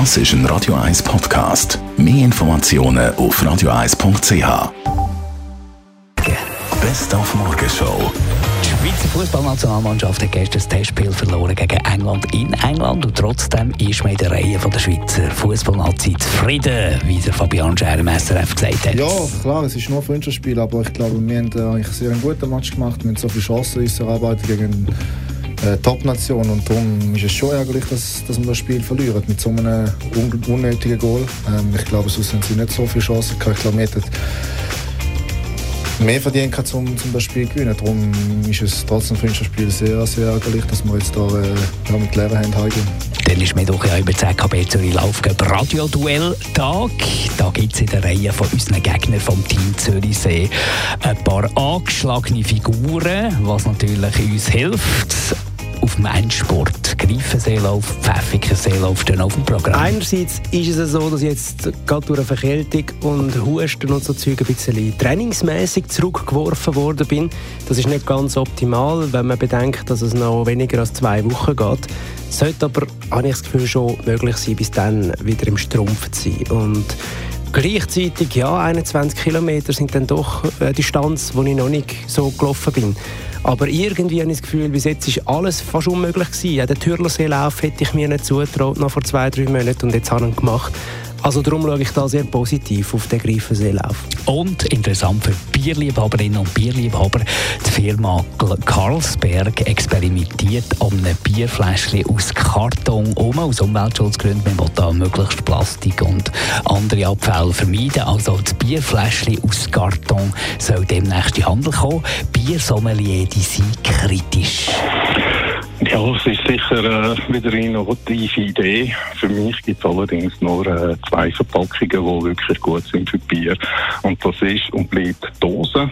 Das ist ein Radio 1 Podcast. Mehr Informationen auf radio1.ch. Best auf Morgenshow. Die Schweizer Fußballnationalmannschaft hat gestern das Testspiel verloren gegen England in England und trotzdem ist man in der Reihe von der Schweizer Fußballnazi zufrieden, wie der Fabian Scher im SRF gesagt hat. Ja, klar, es ist nur ein Freundschaftsspiel, aber ich glaube, wir haben äh, eigentlich sehr einen guten Match gemacht. Wir haben so viele Chancen uns erarbeitet gegen eine Top-Nation und darum ist es schon ärgerlich, dass, dass wir das Spiel verlieren mit so einem un unnötigen Goal. Ähm, ich glaube, sonst haben sie nicht so viele Chancen gehabt. Ich glaube, wir hätten mehr verdienen kann, um, um das Spiel zu gewinnen. Darum ist es trotzdem für das Spiel sehr, sehr ärgerlich, dass wir jetzt da äh, mit leeren Händen heimgehen. Dann ist Mittwoch ja über das ZKB Zürich Laufgeb Radio-Duell-Tag. Da gibt es in der Reihe von unseren Gegnern vom Team Zürichsee ein paar angeschlagene Figuren, was natürlich uns hilft auf dem Endsport. Greifenseelauf, Pfäffikenseelauf stehen auf dem Programm. Einerseits ist es so, dass jetzt gerade durch eine Verkältung und Husten und so Zeug ein bisschen trainingsmäßig zurückgeworfen worden bin. Das ist nicht ganz optimal, wenn man bedenkt, dass es noch weniger als zwei Wochen geht. Sollte aber, habe ich das Gefühl, schon möglich sein, bis dann wieder im Strumpf zu sein. Und gleichzeitig, ja, 21 Kilometer sind dann doch eine Distanz, wo ich noch nicht so gelaufen bin. Aber irgendwie habe ich das Gefühl, bis jetzt ist alles fast unmöglich gewesen. Ja, den Türlerseelauf hätte ich mir nicht zugetraut, noch vor zwei, drei Monaten, und jetzt habe ich ihn gemacht. Also darum schaue ich da sehr positiv auf den Greifenseelauf. Und interessant für Bierliebhaberinnen und Bierliebhaber, die Firma Carlsberg experimentiert an einem Bierfläschchen aus Karton um, aus Umweltschutzgründen. Man will da möglichst Plastik und andere Abfälle vermeiden. Also das Bierfläschchen aus Karton soll demnächst in Handel kommen. Biersommelier, die sind kritisch. Ja, es ist sicher äh, wieder eine innovative Idee. Für mich gibt es allerdings nur äh, zwei Verpackungen, die wirklich gut sind für Bier. Und das ist und bleibt Dose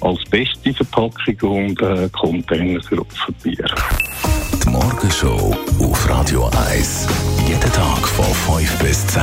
als beste Verpackung und äh, Container für, für Bier. Die Morgenshow auf Radio 1. Jeden Tag von 5 bis 10.